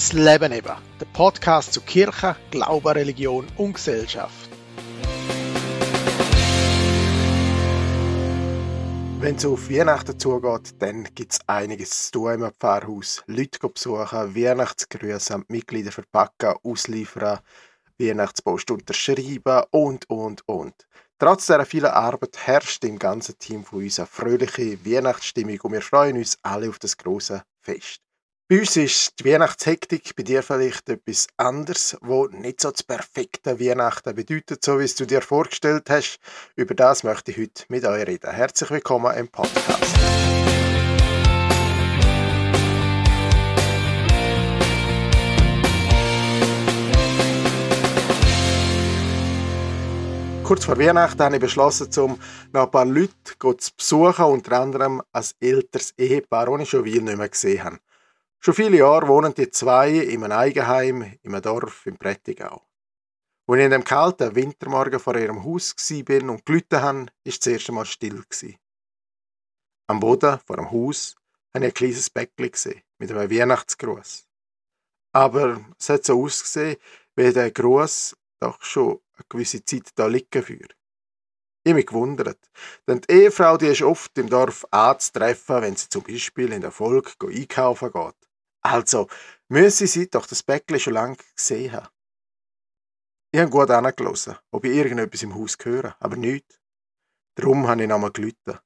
Das Leben eben, der Podcast zu Kirche, Glauben, Religion und Gesellschaft. Wenn es auf Weihnachten zugeht, dann gibt es einiges zu tun im Pfarrhaus. Leute besuchen, Weihnachtsgrüße an die Mitglieder verpacken, ausliefern, Weihnachtspost unterschreiben und, und, und. Trotz dieser vielen Arbeit herrscht im ganzen Team von uns eine fröhliche Weihnachtsstimmung und wir freuen uns alle auf das große Fest. Bei uns ist die Weihnachtshektik, bei dir vielleicht etwas anderes, wo nicht so das perfekte Weihnachten bedeutet, so wie es du dir vorgestellt hast. Über das möchte ich heute mit euch reden. Herzlich willkommen im Podcast. Kurz vor Weihnachten habe ich beschlossen, um noch ein paar Leute zu besuchen, unter anderem ein älteres Ehepaar, das ich schon viel nicht mehr gesehen habe. Schon viele Jahre wohnen die zwei in einem Eigenheim einem Dorf im Prättigau. Als ich in dem kalten Wintermorgen vor ihrem Haus bin und habe, war es das erste Mal still. Am Boden vor dem Haus habe ich ein kleines Bäckchen gesehen, mit einem Weihnachtsgruß. Aber es hat so ausgesehen, wie der Gruß doch schon eine gewisse Zeit da liegen würde. Ich mich gewundert, denn die Ehefrau die ist oft im Dorf anzutreffen, wenn sie zum Beispiel in der Folge einkaufen geht. Also, müsse sie doch das Bäckchen schon lange gesehen haben. Ich habe gut angelassen, ob ich irgendetwas im Haus höre, aber nichts. Darum habe ich nochmal gelitten.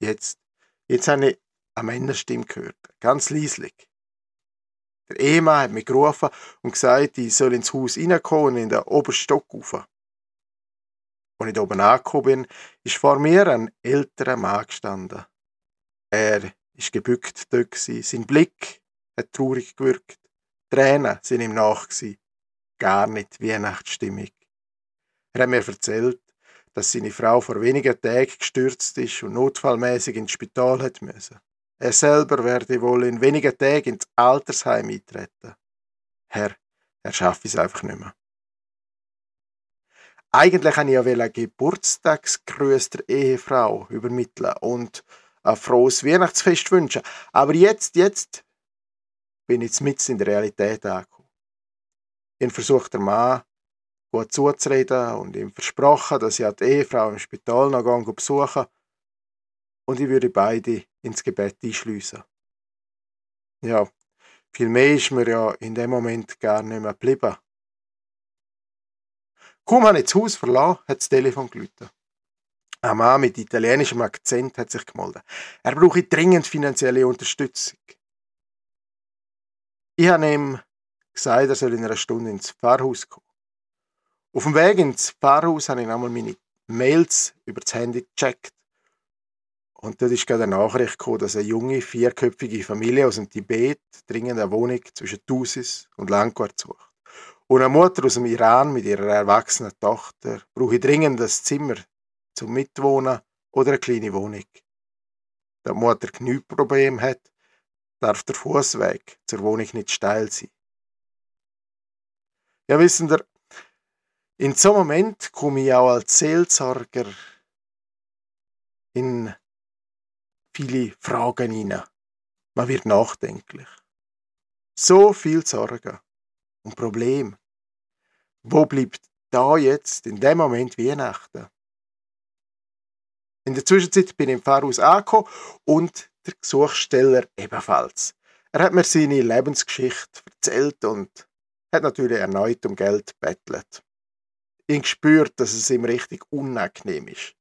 Jetzt, jetzt habe ich eine Männerstimme gehört, ganz leislich. Der Ehemann hat mich gerufen und gesagt, ich soll ins Haus reinkommen und in den obersten Stock rauf. Als ich da oben angekommen bin, ist vor mir ein älterer Mann gestanden. Er ist gebückt dort, sein Blick hat traurig gewirkt. Tränen sind ihm nach. Gar nicht Weihnachtsstimmung. Er hat mir erzählt, dass seine Frau vor wenigen Tagen gestürzt ist und notfallmäßig ins Spital hat müssen. Er selber werde wohl in wenigen Tagen ins Altersheim eintreten. Herr, er schaffe es einfach nicht mehr. Eigentlich wollte ich ja Geburtstagsgrüße der Ehefrau übermitteln und ein frohes Weihnachtsfest wünschen. Aber jetzt, jetzt bin ich mit in der Realität angekommen. Ich versucht der Mann gut zuzureden und ihm versprochen, dass ich die Ehefrau im Spital noch gehen besuchen und ich würde beide ins Gebet einschliessen. Ja, viel mehr ist mir ja in dem Moment gar nicht mehr geblieben. Kaum habe ich das Haus verlassen, hat das Telefon geläutet. Ein Mann mit italienischem Akzent hat sich gemeldet. Er brauche dringend finanzielle Unterstützung. Ich habe ihm gesagt, er soll in einer Stunde ins Pfarrhaus kommen. Auf dem Weg ins Pfarrhaus habe ich einmal meine Mails über das Handy gecheckt. Und dort ist gerade eine Nachricht gekommen, dass eine junge, vierköpfige Familie aus dem Tibet dringend eine Wohnung zwischen Tusis und Langquart sucht. Und eine Mutter aus dem Iran mit ihrer erwachsenen Tochter brauche dringend ein Zimmer zum Mitwohnen oder eine kleine Wohnung. Da die Mutter genügend Probleme hat, darf der Fußweg zur Wohnung nicht steil sein. Ja, wissen ihr, in so einem Moment komme ich auch als Seelsorger in viele Fragen hinein. Man wird nachdenklich. So viel Sorgen und Problem. Wo bleibt da jetzt in dem Moment Weihnachten? In der Zwischenzeit bin ich im Pfarrhaus angekommen und der Gesuchsteller ebenfalls. Er hat mir seine Lebensgeschichte erzählt und hat natürlich erneut um Geld bettelt. Ich gespürt, dass es ihm richtig unangenehm ist.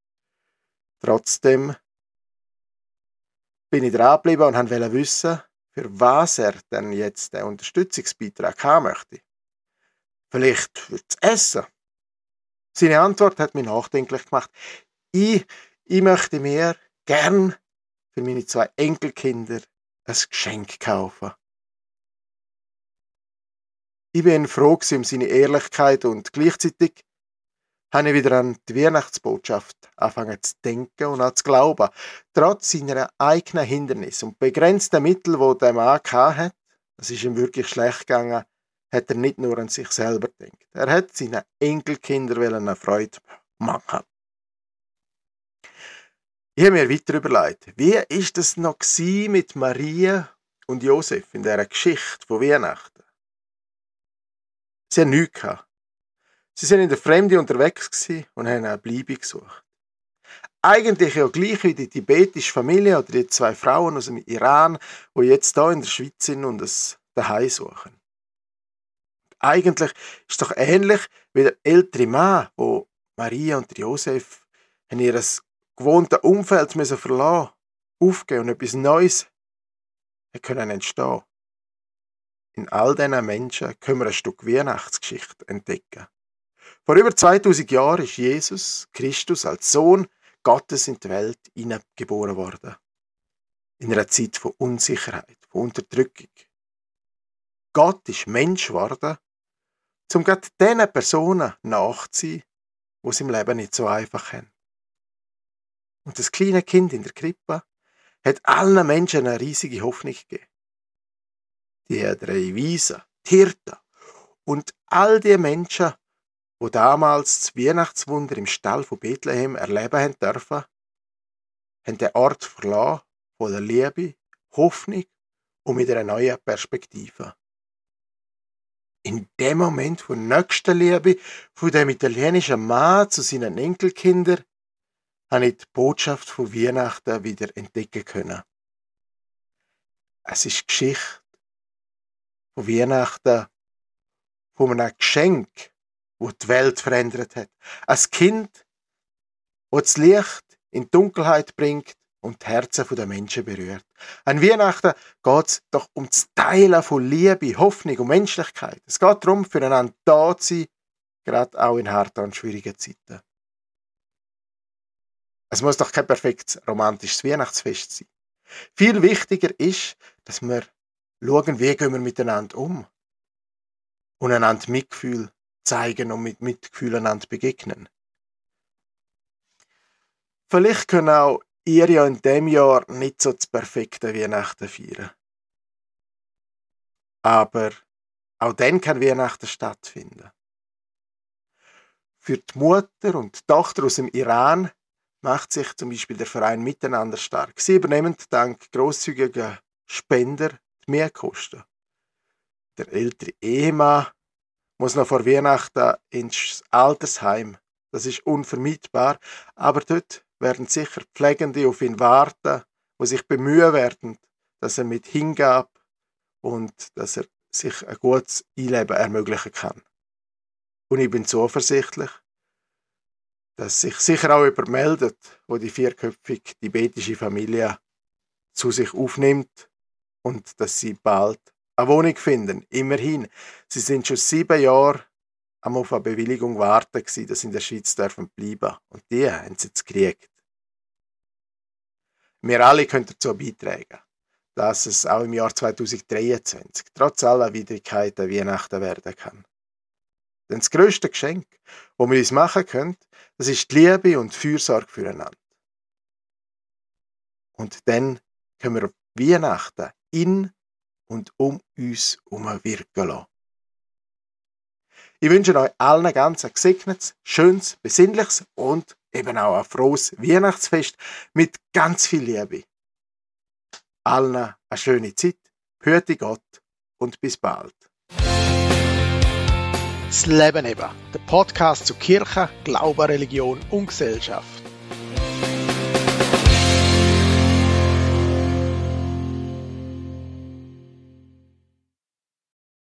Trotzdem bin ich dran geblieben und wollte wissen, für was er denn jetzt den Unterstützungsbeitrag haben möchte. Vielleicht fürs Essen. Seine Antwort hat mich nachdenklich gemacht. Ich, ich möchte mir gern für meine zwei Enkelkinder ein Geschenk kaufen. Ich bin froh um seine Ehrlichkeit und gleichzeitig habe ich wieder an die Weihnachtsbotschaft angefangen zu denken und an zu glauben. Trotz seiner eigenen Hindernisse und begrenzten Mittel, die der Mann hatte, es ist ihm wirklich schlecht gegangen, hat er nicht nur an sich selber gedacht. Er hat seinen Enkelkindern eine Freude machen. Ich habe mir weiter überlegt, wie ist es noch mit Maria und Josef in dieser Geschichte von Weihnachten? Sie haben nichts. Sie sind in der Fremde unterwegs und haben eine Bleibe gesucht. Eigentlich ja gleich wie die tibetische Familie oder die zwei Frauen aus dem Iran, wo jetzt da in der Schweiz sind und es daheim suchen. Eigentlich ist es doch ähnlich wie der ältere Mann, wo Maria und Josef in ihr gewohntes Umfeld müssen verlassen, aufgeben und etwas Neues können entstehen. In all diesen Menschen können wir ein Stück Weihnachtsgeschichte entdecken. Vor über 2000 Jahren ist Jesus Christus als Sohn Gottes in die Welt hineingeboren worden. In einer Zeit von Unsicherheit, von Unterdrückung. Gott ist Mensch geworden, um gerade diesen Personen nachzuziehen, die es im Leben nicht so einfach haben. Und das kleine Kind in der Krippe hat allen Menschen eine riesige Hoffnung gegeben. Die drei Weisen, die Hirten und all die Menschen, wo damals das Weihnachtswunder im Stall von Bethlehem erleben haben dürfen, haben den Ort verlassen, voller Liebe, Hoffnung und mit einer neuen Perspektive. In dem Moment von nächster Liebe von dem italienischen Mann zu seinen Enkelkindern habe ich die Botschaft von Weihnachten wieder entdecken können. Es ist die Geschichte von Weihnachten, von einem Geschenk, wo die Welt verändert hat. Ein Kind, wo das Licht in die Dunkelheit bringt und die Herzen der Menschen berührt. An Weihnachten geht es doch um das Teilen von Liebe, Hoffnung und Menschlichkeit. Es geht darum, füreinander da zu sein, gerade auch in harten und schwierigen Zeiten. Es muss doch kein perfektes romantisches Weihnachtsfest sein. Viel wichtiger ist, dass wir schauen, wie gehen wir miteinander um. Und einander Mitgefühl zeigen und mit Mitgefühl einander begegnen. Vielleicht können auch ihr ja in dem Jahr nicht so das perfekte Weihnachten feiern. Aber auch dann kann Weihnachten stattfinden. Für die Mutter und die Tochter aus dem Iran macht sich zum Beispiel der Verein Miteinander stark. Sie übernehmen dank großzügiger Spender die Mehrkosten. Der ältere Ehemann muss noch vor Weihnachten ins Altersheim. Das ist unvermeidbar, aber dort werden sicher Pflegende auf ihn warten, wo sich bemühen werden, dass er mit Hingabe und dass er sich ein gutes Einleben ermöglichen kann. Und ich bin zuversichtlich, dass sich sicher auch übermeldet, wo die vierköpfige tibetische Familie zu sich aufnimmt und dass sie bald eine Wohnung finden. Immerhin, sie sind schon sieben Jahre am auf eine Bewilligung warten dass sie in der Schweiz dürfen bleiben. Und die haben sie jetzt gekriegt. Wir alle können dazu beitragen, dass es auch im Jahr 2023 trotz aller Widrigkeiten Weihnachten werden kann. Denn das größte Geschenk, das wir uns machen können, das ist die Liebe und die Fürsorge füreinander. Und dann können wir Weihnachten in und um uns herum wirken lassen. Ich wünsche euch allen ganz ein gesegnetes, schönes, besinnliches und eben auch ein frohes Weihnachtsfest mit ganz viel Liebe. Allen eine schöne Zeit, hörte Gott und bis bald. Das Leben eben, der Podcast zu Kirche, Glaube, Religion und Gesellschaft.